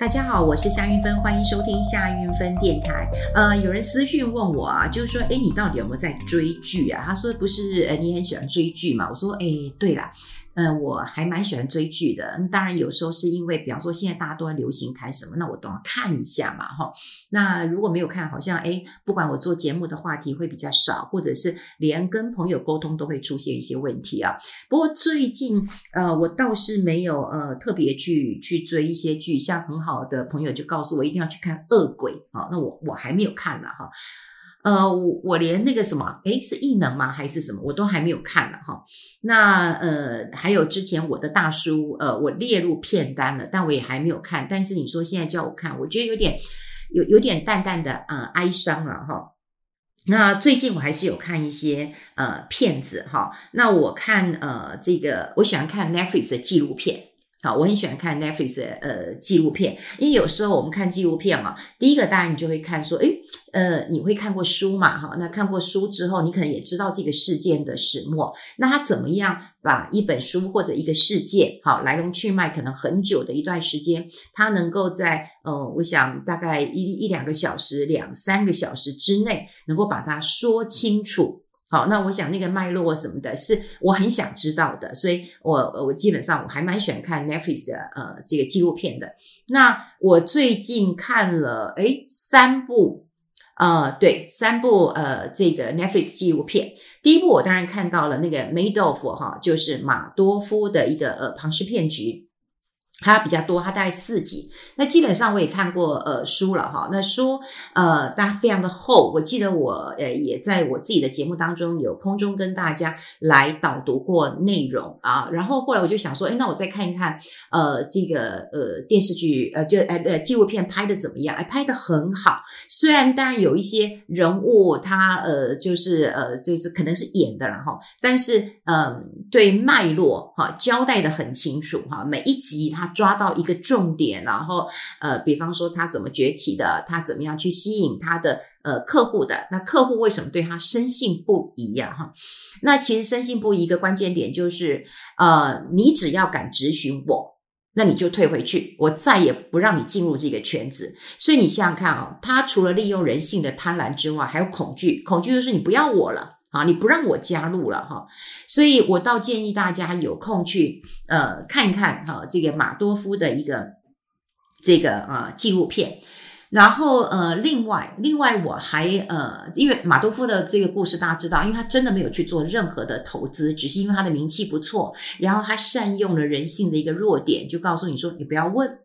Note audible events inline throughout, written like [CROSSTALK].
大家好，我是夏云芬，欢迎收听夏云芬电台。呃，有人私讯问我啊，就是说，哎，你到底有没有在追剧啊？他说不是，呃，你很喜欢追剧嘛？我说，哎，对啦。嗯、我还蛮喜欢追剧的。当然，有时候是因为，比方说现在大家都在流行看什么，那我都要看一下嘛，哈。那如果没有看，好像诶，不管我做节目的话题会比较少，或者是连跟朋友沟通都会出现一些问题啊。不过最近，呃，我倒是没有呃特别去去追一些剧，像很好的朋友就告诉我一定要去看《恶鬼》啊，那我我还没有看呢，哈。呃，我我连那个什么，诶，是异能吗？还是什么？我都还没有看了哈。那呃，还有之前我的大叔，呃，我列入片单了，但我也还没有看。但是你说现在叫我看，我觉得有点有有点淡淡的呃哀伤了哈。那最近我还是有看一些呃片子哈。那我看呃这个，我喜欢看 Netflix 的纪录片。好，我很喜欢看 Netflix 的呃纪录片，因为有时候我们看纪录片嘛，第一个当然你就会看说，诶。呃，你会看过书嘛？哈，那看过书之后，你可能也知道这个事件的始末。那他怎么样把一本书或者一个事件，好来龙去脉，可能很久的一段时间，他能够在呃，我想大概一一两个小时、两三个小时之内，能够把它说清楚。好，那我想那个脉络什么的，是我很想知道的。所以我我基本上我还蛮喜欢看 Netflix 的呃这个纪录片的。那我最近看了诶三部。呃，对，三部呃，这个 Netflix 纪录片，第一部我当然看到了那个 Madoff 哈，就是马多夫的一个呃庞氏骗局。它比较多，它大概四集。那基本上我也看过呃书了哈。那书呃，大家非常的厚。我记得我呃也在我自己的节目当中有空中跟大家来导读过内容啊。然后后来我就想说，哎，那我再看一看呃这个呃电视剧呃就呃呃纪录片拍的怎么样？哎，拍的很好。虽然当然有一些人物他呃就是呃就是可能是演的了哈，但是嗯、对脉络哈交代的很清楚哈，每一集他抓到一个重点，然后呃，比方说他怎么崛起的，他怎么样去吸引他的呃客户的，那客户为什么对他深信不疑呀？哈，那其实深信不疑一个关键点就是，呃，你只要敢质询我，那你就退回去，我再也不让你进入这个圈子。所以你想想看啊，他除了利用人性的贪婪之外，还有恐惧，恐惧就是你不要我了。啊，你不让我加入了哈，所以我倒建议大家有空去呃看一看哈，这个马多夫的一个这个啊纪录片，然后呃另外另外我还呃因为马多夫的这个故事大家知道，因为他真的没有去做任何的投资，只是因为他的名气不错，然后他善用了人性的一个弱点，就告诉你说你不要问。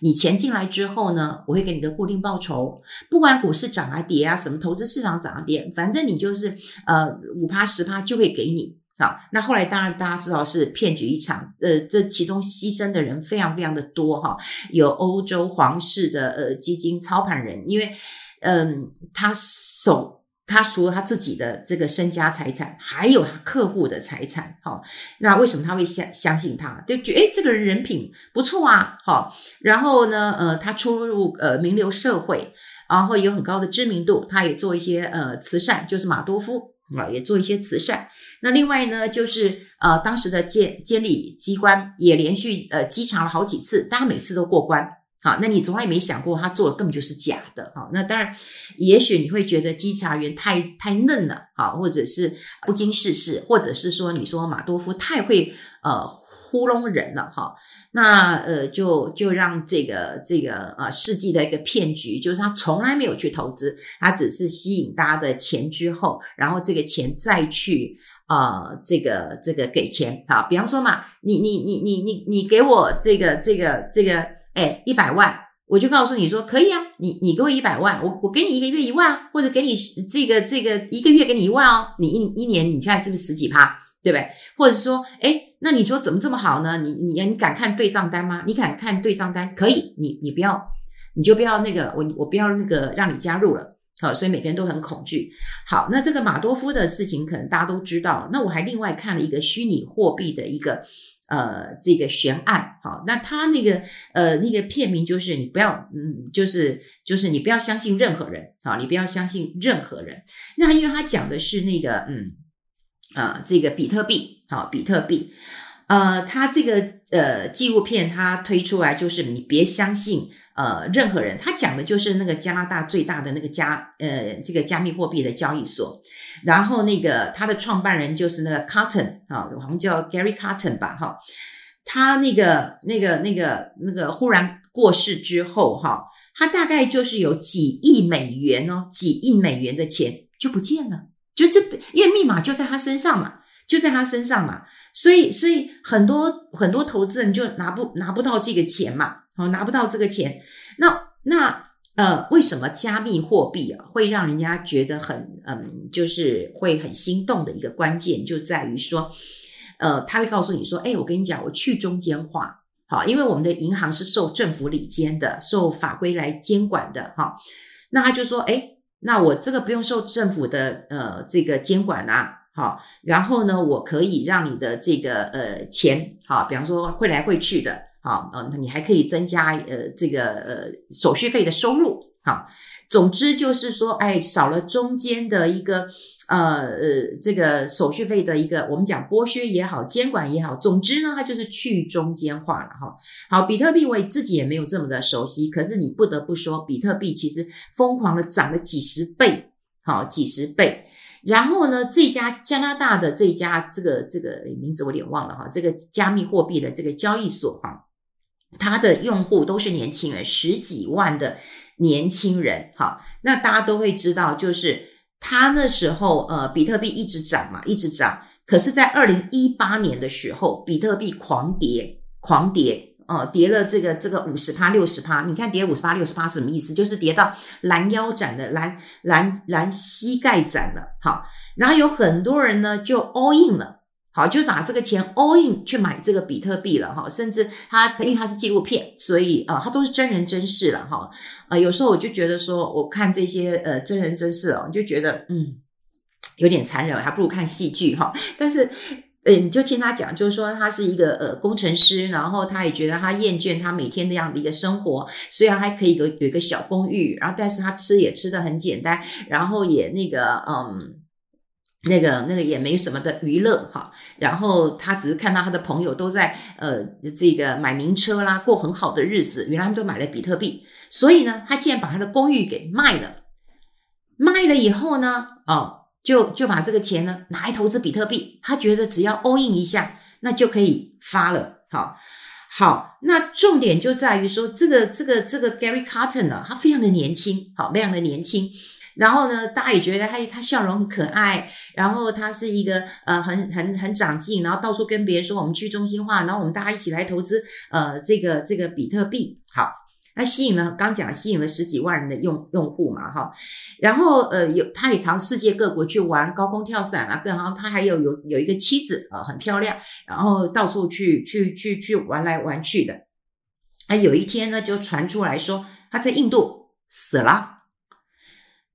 你钱进来之后呢，我会给你个固定报酬，不管股市涨啊跌啊，什么投资市场涨啊跌，反正你就是呃五趴十趴就会给你。好，那后来当然大家知道是骗局一场，呃，这其中牺牲的人非常非常的多哈，有欧洲皇室的呃基金操盘人，因为嗯、他手。他除了他自己的这个身家财产，还有他客户的财产，好，那为什么他会相相信他？就觉得诶这个人人品不错啊，好，然后呢，呃，他出入呃名流社会，然后有很高的知名度，他也做一些呃慈善，就是马多夫啊，也做一些慈善。那另外呢，就是呃当时的监监理机关也连续呃稽查了好几次，大家每次都过关。好，那你从来没想过他做的根本就是假的，好，那当然，也许你会觉得稽查员太太嫩了，好，或者是不经世事，或者是说你说马多夫太会呃糊弄人了，哈，那呃就就让这个这个啊世纪的一个骗局，就是他从来没有去投资，他只是吸引大家的钱之后，然后这个钱再去啊、呃、这个这个给钱，好，比方说嘛，你你你你你你给我这个这个这个。哎，一百万，我就告诉你说可以啊，你你给我一百万，我我给你一个月一万，或者给你这个这个一个月给你一万哦，你一一年你现在是不是十几趴，对不对？或者说，哎，那你说怎么这么好呢？你你你敢看对账单吗？你敢看对账单？可以，你你不要，你就不要那个，我我不要那个让你加入了，好，所以每个人都很恐惧。好，那这个马多夫的事情可能大家都知道，那我还另外看了一个虚拟货币的一个。呃，这个悬案，好，那他那个呃那个片名就是你不要，嗯，就是就是你不要相信任何人，好，你不要相信任何人。那因为他讲的是那个，嗯，啊、呃，这个比特币，好，比特币，呃，他这个呃纪录片他推出来就是你别相信呃任何人，他讲的就是那个加拿大最大的那个加呃这个加密货币的交易所，然后那个他的创办人就是那个 Carton 啊，好像叫 Gary Carton 吧哈，他那个那个那个那个忽然过世之后哈，他大概就是有几亿美元哦，几亿美元的钱就不见了，就就因为密码就在他身上嘛，就在他身上嘛。所以，所以很多很多投资人就拿不拿不到这个钱嘛，哦，拿不到这个钱。那那呃，为什么加密货币啊会让人家觉得很嗯，就是会很心动的一个关键就在于说，呃，他会告诉你说，哎，我跟你讲，我去中间化，好，因为我们的银行是受政府理监的，受法规来监管的，哈。那他就说，哎，那我这个不用受政府的呃这个监管啊。好，然后呢，我可以让你的这个呃钱，好，比方说汇来汇去的，好，嗯，你还可以增加呃这个呃手续费的收入，好，总之就是说，哎，少了中间的一个呃呃这个手续费的一个我们讲剥削也好，监管也好，总之呢，它就是去中间化了哈。好，比特币我自己也没有这么的熟悉，可是你不得不说，比特币其实疯狂的涨了几十倍，好，几十倍。然后呢，这家加拿大的这家这个这个名字我有点忘了哈，这个加密货币的这个交易所哈，它的用户都是年轻人，十几万的年轻人哈。那大家都会知道，就是他那时候呃，比特币一直涨嘛，一直涨。可是，在二零一八年的时候，比特币狂跌，狂跌。哦，跌了这个这个五十趴六十趴，你看跌五十趴六十趴什么意思？就是跌到拦腰斩的拦拦拦膝盖斩了。好，然后有很多人呢就 all in 了，好，就拿这个钱 all in 去买这个比特币了哈。甚至他因为他是纪录片，所以啊，他都是真人真事了哈。啊，有时候我就觉得说，我看这些呃真人真事哦，就觉得嗯有点残忍，还不如看戏剧哈。但是。呃，你就听他讲，就是说他是一个呃工程师，然后他也觉得他厌倦他每天那样的一个生活，虽然还可以有有一个小公寓，然后但是他吃也吃得很简单，然后也那个嗯，那个那个也没什么的娱乐哈，然后他只是看到他的朋友都在呃这个买名车啦，过很好的日子，原来他们都买了比特币，所以呢，他竟然把他的公寓给卖了，卖了以后呢，哦。就就把这个钱呢拿来投资比特币，他觉得只要 all in 一下，那就可以发了。好，好，那重点就在于说，这个这个这个 Gary Carton 呢，他非常的年轻，好，非常的年轻。然后呢，大家也觉得他他笑容很可爱，然后他是一个呃很很很长进，然后到处跟别人说我们去中心化，然后我们大家一起来投资呃这个这个比特币，好。他吸引了，刚讲吸引了十几万人的用用户嘛，哈，然后呃有他也常世界各国去玩高空跳伞啊，更好他还有有有一个妻子啊，很漂亮，然后到处去去去去玩来玩去的。啊，有一天呢，就传出来说他在印度死了。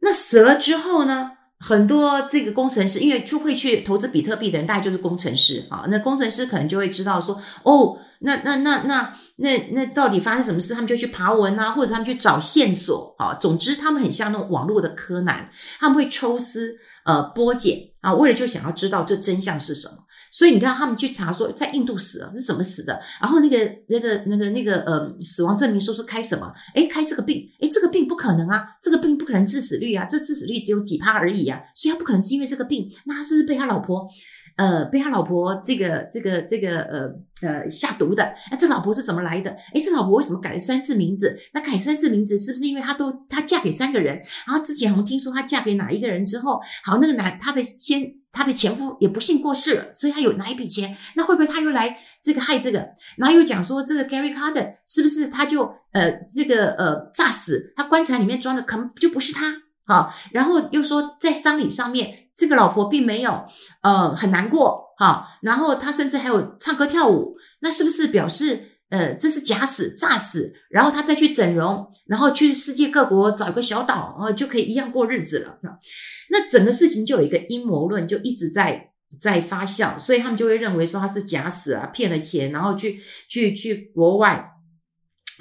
那死了之后呢，很多这个工程师，因为就会去投资比特币的人，大概就是工程师啊，那工程师可能就会知道说，哦，那那那那。那那到底发生什么事？他们就去爬文啊，或者他们去找线索啊。总之，他们很像那种网络的柯南，他们会抽丝呃剥茧啊，为了就想要知道这真相是什么。所以你看，他们去查说在印度死了是怎么死的，然后那个那个那个那个呃死亡证明书是开什么？诶，开这个病？诶，这个病不可能啊，这个病不可能致死率啊，这致死率只有几趴而已啊，所以他不可能是因为这个病。那他是不是被他老婆？呃，被他老婆这个这个这个呃呃下毒的，哎，这老婆是怎么来的？哎，这老婆为什么改了三次名字？那改三次名字是不是因为她都她嫁给三个人？然后之前好像听说她嫁给哪一个人之后，好，那个男她的先她的前夫也不幸过世了，所以她有哪一笔钱？那会不会她又来这个害这个？然后又讲说这个 Gary Carter 是不是他就呃这个呃诈死？他棺材里面装的可能就不是他啊？然后又说在丧礼上面。这个老婆并没有，呃，很难过哈。然后他甚至还有唱歌跳舞，那是不是表示，呃，这是假死、诈死？然后他再去整容，然后去世界各国找一个小岛，呃，就可以一样过日子了。那整个事情就有一个阴谋论，就一直在在发酵，所以他们就会认为说他是假死啊，骗了钱，然后去去去国外，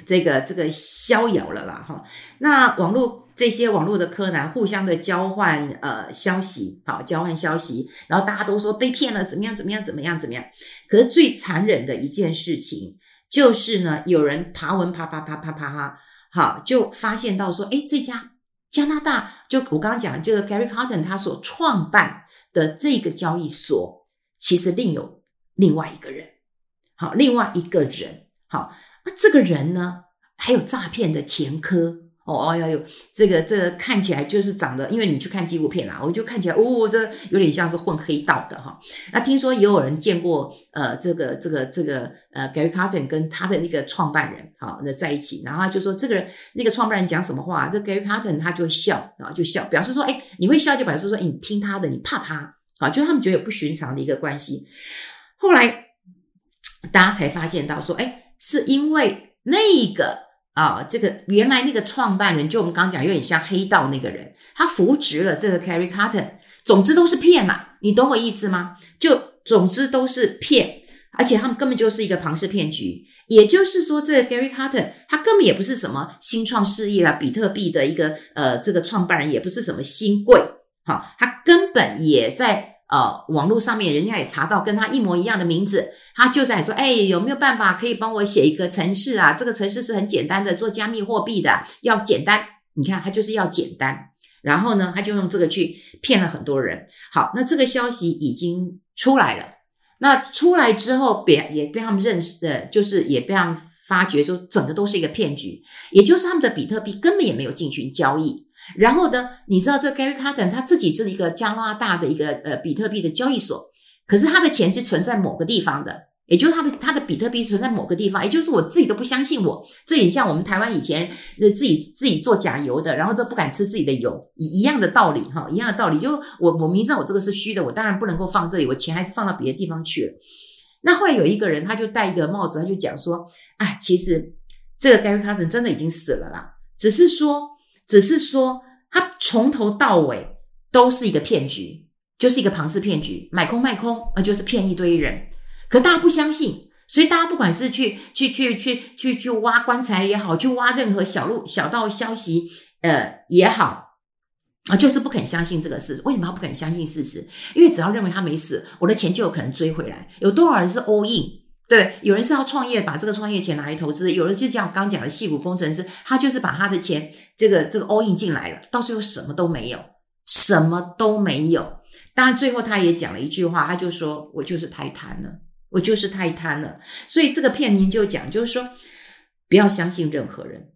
这个这个逍遥了啦哈。那网络。这些网络的柯南互相的交换呃消息，好，交换消息，然后大家都说被骗了，怎么样怎么样怎么样怎么样？可是最残忍的一件事情就是呢，有人爬文爬爬爬爬爬哈，好，就发现到说，诶，这家加拿大，就我刚刚讲这个 Gary Carton 他所创办的这个交易所，其实另有另外一个人，好，另外一个人，好，那这个人呢，还有诈骗的前科。哦，哎呦，这个这个看起来就是长得，因为你去看纪录片啦，我就看起来，哦，这有点像是混黑道的哈。那听说也有人见过，呃，这个这个这个呃，Gary Carton 跟他的那个创办人，好，那在一起，然后他就说这个人那个创办人讲什么话，这 Gary Carton 他就会笑啊，就笑，表示说，哎，你会笑就表示说，哎，你听他的，你怕他啊，就他们觉得有不寻常的一个关系。后来大家才发现到说，哎，是因为那个。啊，这个原来那个创办人，就我们刚刚讲，有点像黑道那个人，他扶植了这个 Gary Carton，总之都是骗嘛，你懂我意思吗？就总之都是骗，而且他们根本就是一个庞氏骗局。也就是说，这个 Gary Carton 他根本也不是什么新创事业啦，比特币的一个呃这个创办人，也不是什么新贵，好，他根本也在。呃，网络上面人家也查到跟他一模一样的名字，他就在说，哎，有没有办法可以帮我写一个程式啊？这个程式是很简单的，做加密货币的，要简单。你看，他就是要简单。然后呢，他就用这个去骗了很多人。好，那这个消息已经出来了。那出来之后，别也被他们认识的，就是也被他们发觉说，整个都是一个骗局，也就是他们的比特币根本也没有进行交易。然后呢，你知道这 Gary Carter 他自己就是一个加拿大的一个呃比特币的交易所，可是他的钱是存在某个地方的，也就是他的他的比特币是存在某个地方，也就是我自己都不相信我，这也像我们台湾以前呃自己自己做假油的，然后这不敢吃自己的油一一样的道理哈，一样的道理，就我我明知道我这个是虚的，我当然不能够放这里，我钱还是放到别的地方去了。那后来有一个人他就戴一个帽子，他就讲说，哎，其实这个 Gary Carter 真的已经死了啦，只是说。只是说，他从头到尾都是一个骗局，就是一个庞氏骗局，买空卖空，那就是骗一堆人。可大家不相信，所以大家不管是去去去去去去挖棺材也好，去挖任何小路小道消息，呃也好，啊，就是不肯相信这个事实。为什么他不肯相信事实？因为只要认为他没死，我的钱就有可能追回来。有多少人是 all in？对，有人是要创业，把这个创业钱拿来投资；有人就像我刚讲的戏骨工程师，他就是把他的钱这个这个 all in 进来了，到最后什么都没有，什么都没有。当然，最后他也讲了一句话，他就说：“我就是太贪了，我就是太贪了。”所以这个片名就讲，就是说不要相信任何人。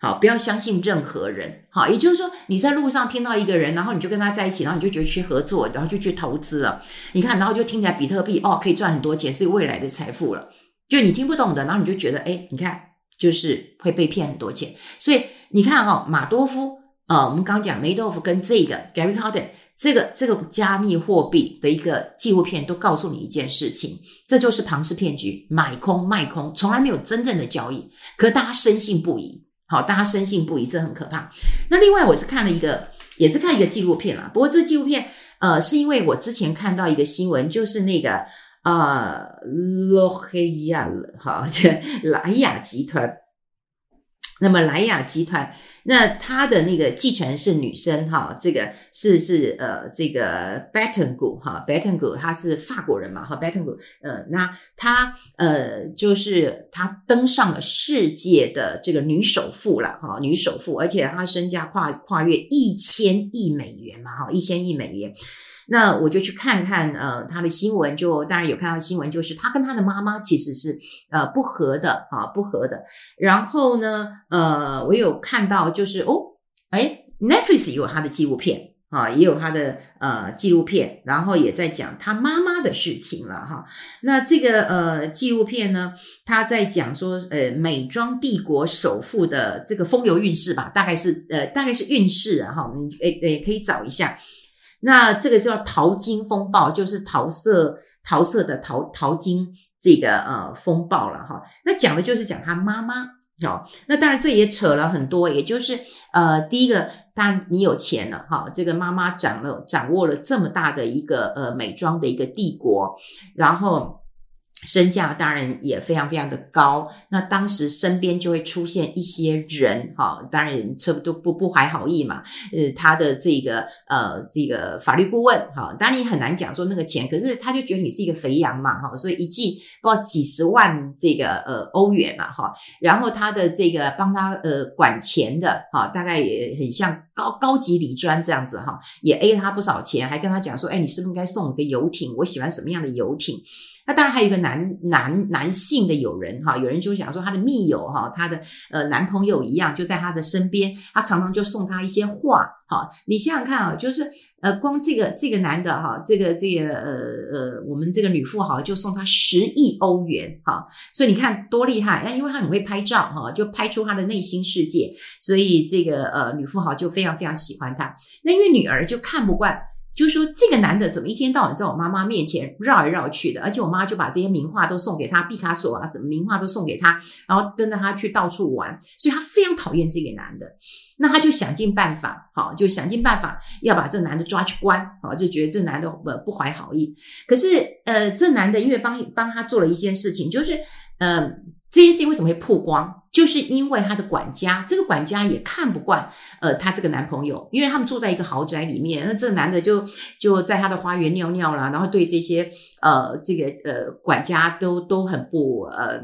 好，不要相信任何人。好，也就是说，你在路上听到一个人，然后你就跟他在一起，然后你就觉得去合作，然后就去投资了。你看，然后就听起来比特币哦，可以赚很多钱，是未来的财富了。就你听不懂的，然后你就觉得，哎，你看，就是会被骗很多钱。所以你看哈、哦，马多夫，呃，我们刚讲梅多夫跟这个 Gary Carton 这个这个加密货币的一个纪录片，都告诉你一件事情，这就是庞氏骗局，买空卖空，从来没有真正的交易，可大家深信不疑。好，大家深信不疑，这很可怕。那另外，我是看了一个，也是看一个纪录片啦。不过这纪录片，呃，是因为我之前看到一个新闻，就是那个呃，洛黑亚，哈，这 [LAUGHS] 莱雅集团。那么莱雅集团，那他的那个继承人是女生哈，这个是是呃这个 Bettencourt 哈 Bettencourt 她是法国人嘛哈 Bettencourt 呃那她呃就是她登上了世界的这个女首富了哈女首富，而且她身价跨跨越一千亿美元嘛哈一千亿美元。那我就去看看，呃，他的新闻，就当然有看到新闻，就是他跟他的妈妈其实是呃不和的啊，不和的。然后呢，呃，我有看到就是哦，哎，Netflix 也有他的纪录片啊，也有他的呃纪录片，然后也在讲他妈妈的事情了哈。那这个呃纪录片呢，他在讲说呃美妆帝国首富的这个风流韵事吧，大概是呃大概是韵事啊哈，你诶诶可以找一下。那这个叫淘金风暴，就是桃色桃色的淘淘金这个呃风暴了哈。那讲的就是讲他妈妈哦。那当然这也扯了很多，也就是呃第一个，当然你有钱了哈，这个妈妈掌了掌握了这么大的一个呃美妆的一个帝国，然后身价当然也非常非常的高，那当时身边就会出现一些人，哈，当然这不都不不怀好意嘛，呃，他的这个呃这个法律顾问，哈，当然你很难讲说那个钱，可是他就觉得你是一个肥羊嘛，哈，所以一季不知道几十万这个呃欧元嘛，哈，然后他的这个帮他呃管钱的，哈，大概也很像高高级理专这样子，哈，也 A 了他不少钱，还跟他讲说，哎，你是不是应该送我个游艇？我喜欢什么样的游艇？那当然还有一个男男男性的友人哈，有人就想说他的密友哈，他的呃男朋友一样就在他的身边，他常常就送他一些话哈。你想想看啊，就是呃光这个这个男的哈，这个这个呃呃我们这个女富豪就送他十亿欧元哈，所以你看多厉害。那因为他很会拍照哈，就拍出他的内心世界，所以这个呃女富豪就非常非常喜欢他。那因为女儿就看不惯。就是说，这个男的怎么一天到晚在我妈妈面前绕来绕去的？而且我妈就把这些名画都送给他，毕卡索啊，什么名画都送给他，然后跟着他去到处玩，所以他非常讨厌这个男的。那他就想尽办法，好，就想尽办法要把这男的抓去关，好，就觉得这男的不不怀好意。可是，呃，这男的因为帮帮他做了一件事情，就是，呃。这件事情为什么会曝光？就是因为他的管家，这个管家也看不惯，呃，他这个男朋友，因为他们住在一个豪宅里面，那这男的就就在他的花园尿尿啦，然后对这些呃这个呃管家都都很不呃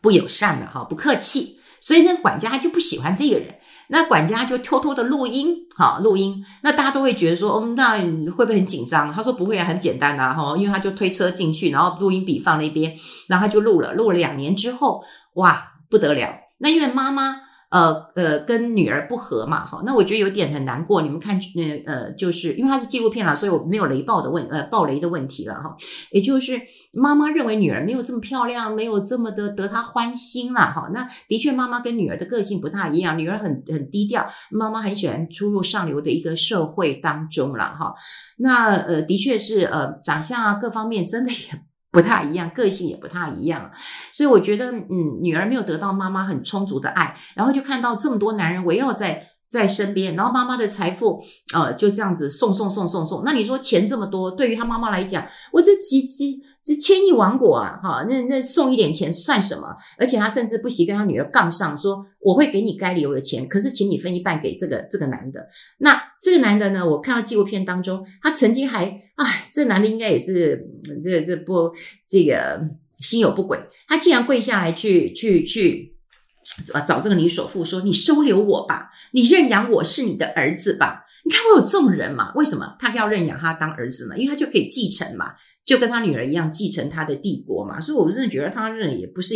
不友善的哈，不客气，所以那个管家就不喜欢这个人。那管家就偷偷的录音，哈，录音。那大家都会觉得说，哦，那会不会很紧张？他说不会啊，很简单呐，哈，因为他就推车进去，然后录音笔放那边，然后他就录了，录了两年之后，哇，不得了。那因为妈妈。呃呃，跟女儿不和嘛，哈，那我觉得有点很难过。你们看，呃呃，就是因为它是纪录片啦，所以我没有雷暴的问，呃，爆雷的问题了，哈。也就是妈妈认为女儿没有这么漂亮，没有这么的得她欢心啦，哈。那的确，妈妈跟女儿的个性不太一样，女儿很很低调，妈妈很喜欢出入上流的一个社会当中了，哈。那呃，的确是呃，长相啊各方面真的也。不太一样，个性也不太一样，所以我觉得，嗯，女儿没有得到妈妈很充足的爱，然后就看到这么多男人围绕在在身边，然后妈妈的财富，呃，就这样子送送送送送。那你说钱这么多，对于她妈妈来讲，我这几几。这千亿王国啊，哈，那那送一点钱算什么？而且他甚至不惜跟他女儿杠上，说我会给你该留的钱，可是请你分一半给这个这个男的。那这个男的呢？我看到纪录片当中，他曾经还，哎，这男的应该也是这这不这个心有不轨，他竟然跪下来去去去啊找这个女首富说：“你收留我吧，你认养我是你的儿子吧？你看我有这种人嘛？为什么他要认养他当儿子呢？因为他就可以继承嘛。”就跟他女儿一样继承他的帝国嘛，所以我真的觉得他认也不是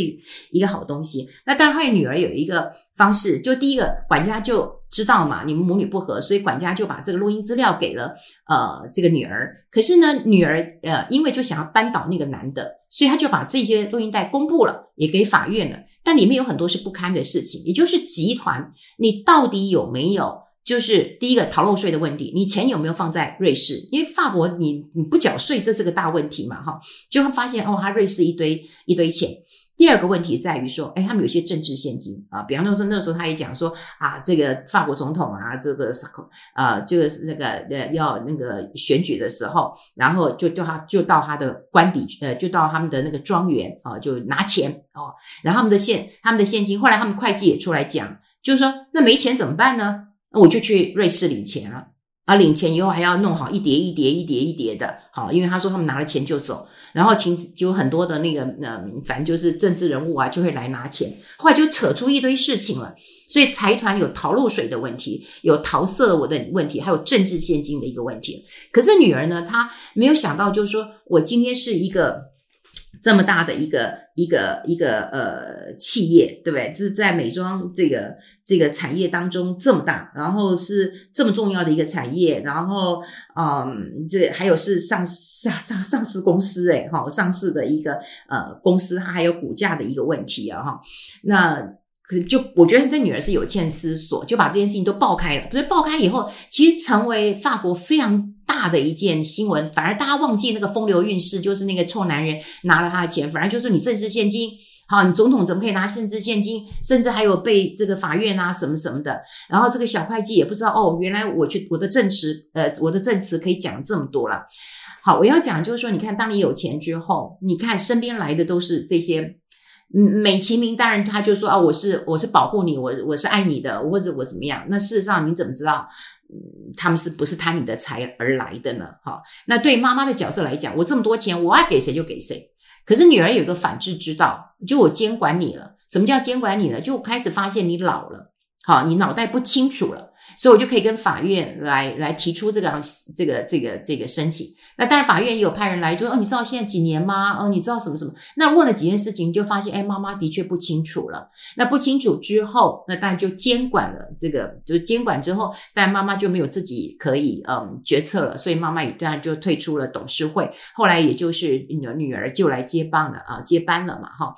一个好东西。那当然，他女儿有一个方式，就第一个管家就知道嘛，你们母女不和，所以管家就把这个录音资料给了呃这个女儿。可是呢，女儿呃因为就想要扳倒那个男的，所以他就把这些录音带公布了，也给法院了。但里面有很多是不堪的事情，也就是集团，你到底有没有？就是第一个逃漏税的问题，你钱有没有放在瑞士？因为法国你你不缴税，这是个大问题嘛，哈，就会发现哦，他瑞士一堆一堆钱。第二个问题在于说，哎，他们有些政治献金啊，比方说那时候他也讲说啊，这个法国总统啊，这个啊，就是那个呃要那个选举的时候，然后就叫他就到他的官邸，呃，就到他们的那个庄园啊，就拿钱哦，然后他们的现他们的现金，后来他们会计也出来讲，就是说那没钱怎么办呢？那我就去瑞士领钱了，啊，领钱以后还要弄好一叠一叠一叠一叠的，好，因为他说他们拿了钱就走，然后请就很多的那个，嗯，反正就是政治人物啊，就会来拿钱，后来就扯出一堆事情了，所以财团有逃漏税的问题，有桃色我的问题，还有政治现金的一个问题。可是女儿呢，她没有想到，就是说我今天是一个。这么大的一个一个一个呃企业，对不对？这是在美妆这个这个产业当中这么大，然后是这么重要的一个产业，然后嗯，这还有是上上上上市公司诶，哈，上市的一个呃公司，它还有股价的一个问题啊，哈。那可就我觉得这女儿是有欠思索，就把这件事情都爆开了。不是爆开以后，其实成为法国非常。大的一件新闻，反而大家忘记那个风流韵事，就是那个臭男人拿了他的钱，反而就是你政治献金，好，你总统怎么可以拿政治献金？甚至还有被这个法院啊什么什么的。然后这个小会计也不知道哦，原来我去我的证词，呃，我的证词可以讲这么多了。好，我要讲就是说，你看，当你有钱之后，你看身边来的都是这些，嗯，美其名当然他就说啊，我是我是保护你，我我是爱你的，或者我怎么样？那事实上你怎么知道？他们是不是贪你的财而来的呢？哈，那对妈妈的角色来讲，我这么多钱，我爱给谁就给谁。可是女儿有个反制之道，就我监管你了。什么叫监管你了？就开始发现你老了，好，你脑袋不清楚了，所以我就可以跟法院来来提出这个这个这个这个申请。那当然，法院也有派人来，就说哦，你知道现在几年吗？哦，你知道什么什么？那问了几件事情，就发现，哎，妈妈的确不清楚了。那不清楚之后，那当然就监管了。这个就是监管之后，但妈妈就没有自己可以嗯决策了，所以妈妈也当然就退出了董事会。后来也就是女女儿就来接棒了啊，接班了嘛，哈。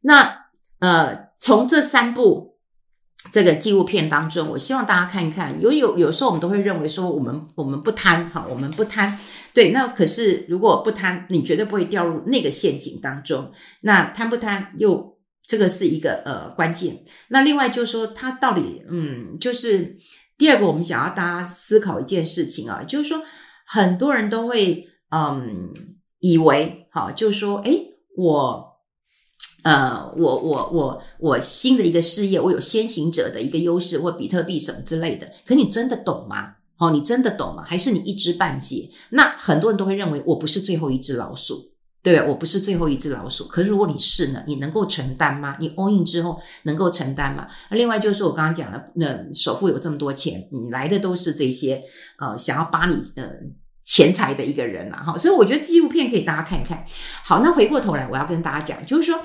那呃，从这三步这个纪录片当中，我希望大家看一看。有有有时候我们都会认为说，我们我们不贪哈，我们不贪。对，那可是如果不贪，你绝对不会掉入那个陷阱当中。那贪不贪，又这个是一个呃关键。那另外就是说，他到底嗯，就是第二个，我们想要大家思考一件事情啊，就是说很多人都会嗯以为好，就是说，诶，我呃，我我我我新的一个事业，我有先行者的一个优势，或比特币什么之类的。可你真的懂吗？哦，你真的懂吗？还是你一知半解？那很多人都会认为我不是最后一只老鼠，对吧？我不是最后一只老鼠。可是如果你是呢？你能够承担吗？你 all in 之后能够承担吗？那另外就是我刚刚讲了，那首富有这么多钱，你来的都是这些呃想要把你呃钱财的一个人啊。哈。所以我觉得纪录片可以大家看一看。好，那回过头来我要跟大家讲，就是说。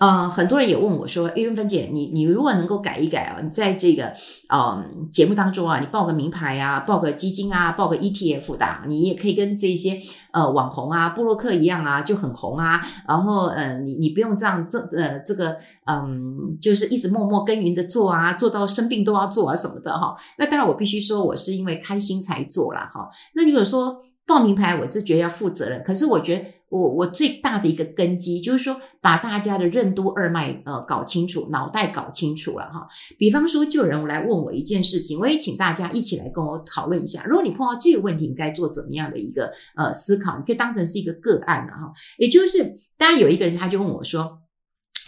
呃，很多人也问我说：“哎，韵芬姐，你你如果能够改一改啊，你在这个呃节目当中啊，你报个名牌啊，报个基金啊，报个 ETF 的，你也可以跟这些呃网红啊、布洛克一样啊，就很红啊。然后呃，你你不用这样这呃这个嗯，就是一直默默耕耘的做啊，做到生病都要做啊什么的哈。那当然，我必须说我是因为开心才做啦哈。那如果说报名牌，我是觉得要负责任，可是我觉得。我我最大的一个根基就是说，把大家的任督二脉呃搞清楚，脑袋搞清楚了哈。比方说，就有人来问我一件事情，我也请大家一起来跟我讨论一下。如果你碰到这个问题，你该做怎么样的一个呃思考？你可以当成是一个个案了哈。也就是，当然有一个人他就问我说。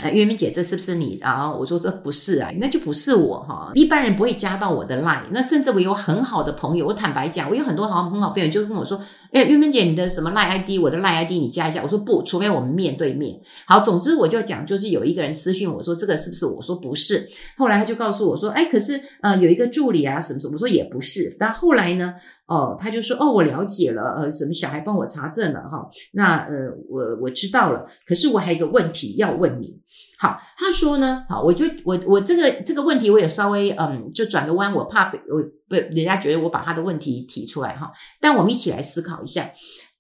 呃，月明姐，这是不是你啊？我说这不是啊，那就不是我哈。一般人不会加到我的 line。那甚至我有很好的朋友，我坦白讲，我有很多好很好朋友就跟我说，哎，玉芬姐，你的什么赖 ID？我的赖 ID 你加一下。我说不，除非我们面对面。好，总之我就讲，就是有一个人私讯我说这个是不是我？说不是。后来他就告诉我说，哎，可是呃有一个助理啊什么什么，我说也不是。但后来呢，哦，他就说哦，我了解了，呃，什么小孩帮我查证了哈。那呃我我知道了，可是我还有一个问题要问你。好，他说呢，好，我就我我这个这个问题，我也稍微嗯，就转个弯，我怕我被人家觉得我把他的问题提出来哈。但我们一起来思考一下。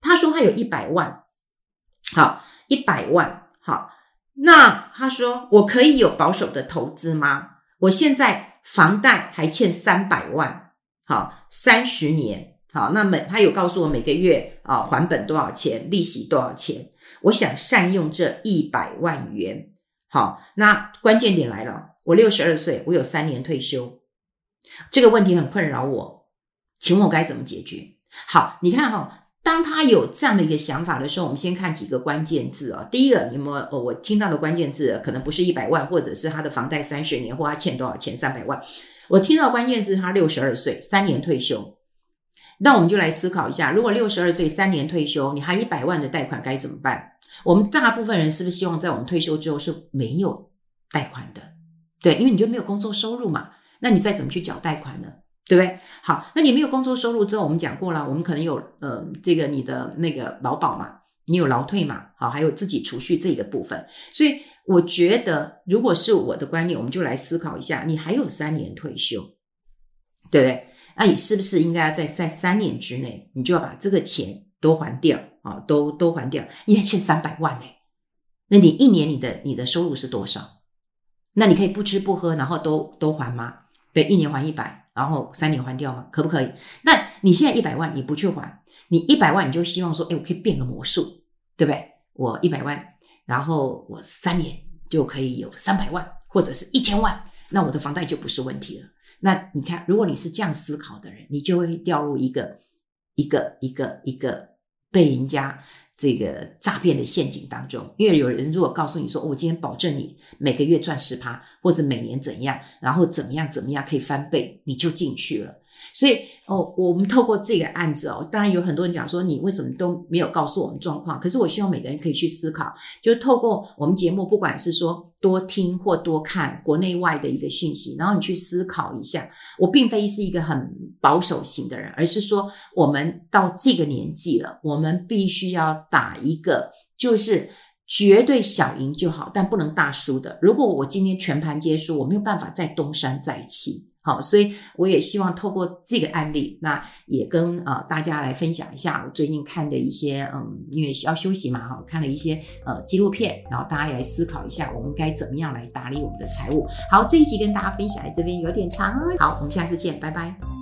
他说他有一百万，好，一百万，好，那他说我可以有保守的投资吗？我现在房贷还欠三百万，好，三十年，好，那么他有告诉我每个月啊还本多少钱，利息多少钱？我想善用这一百万元。好，那关键点来了。我六十二岁，我有三年退休，这个问题很困扰我，请问我该怎么解决？好，你看哈，当他有这样的一个想法的时候，我们先看几个关键字啊。第一个，你们我听到的关键字可能不是一百万，或者是他的房贷三十年，或他欠多少钱三百万。我听到关键字，他六十二岁，三年退休。那我们就来思考一下，如果六十二岁三年退休，你还一百万的贷款该怎么办？我们大部分人是不是希望在我们退休之后是没有贷款的？对，因为你就没有工作收入嘛，那你再怎么去缴贷款呢？对不对？好，那你没有工作收入之后，我们讲过了，我们可能有呃这个你的那个劳保嘛，你有劳退嘛，好，还有自己储蓄这个部分。所以我觉得，如果是我的观念，我们就来思考一下，你还有三年退休，对不对？那你是不是应该要在在三年之内，你就要把这个钱都还掉？啊，都都还掉，你还欠三百万呢。那你一年你的你的收入是多少？那你可以不吃不喝，然后都都还吗？对，一年还一百，然后三年还掉吗？可不可以？那你现在一百万，你不去还，你一百万你就希望说，哎，我可以变个魔术，对不对？我一百万，然后我三年就可以有三百万或者是一千万，那我的房贷就不是问题了。那你看，如果你是这样思考的人，你就会掉入一个一个一个一个被人家这个诈骗的陷阱当中。因为有人如果告诉你说，我今天保证你每个月赚十趴，或者每年怎样，然后怎么样怎么样可以翻倍，你就进去了。所以哦，我们透过这个案子哦，当然有很多人讲说，你为什么都没有告诉我们状况？可是我希望每个人可以去思考，就透过我们节目，不管是说多听或多看国内外的一个讯息，然后你去思考一下。我并非是一个很保守型的人，而是说我们到这个年纪了，我们必须要打一个就是绝对小赢就好，但不能大输的。如果我今天全盘皆输，我没有办法再东山再起。好，所以我也希望透过这个案例，那也跟呃大家来分享一下我最近看的一些嗯，因为要休息嘛哈，看了一些呃纪录片，然后大家也来思考一下，我们该怎么样来打理我们的财务。好，这一集跟大家分享在这边有点长，好，我们下次见，拜拜。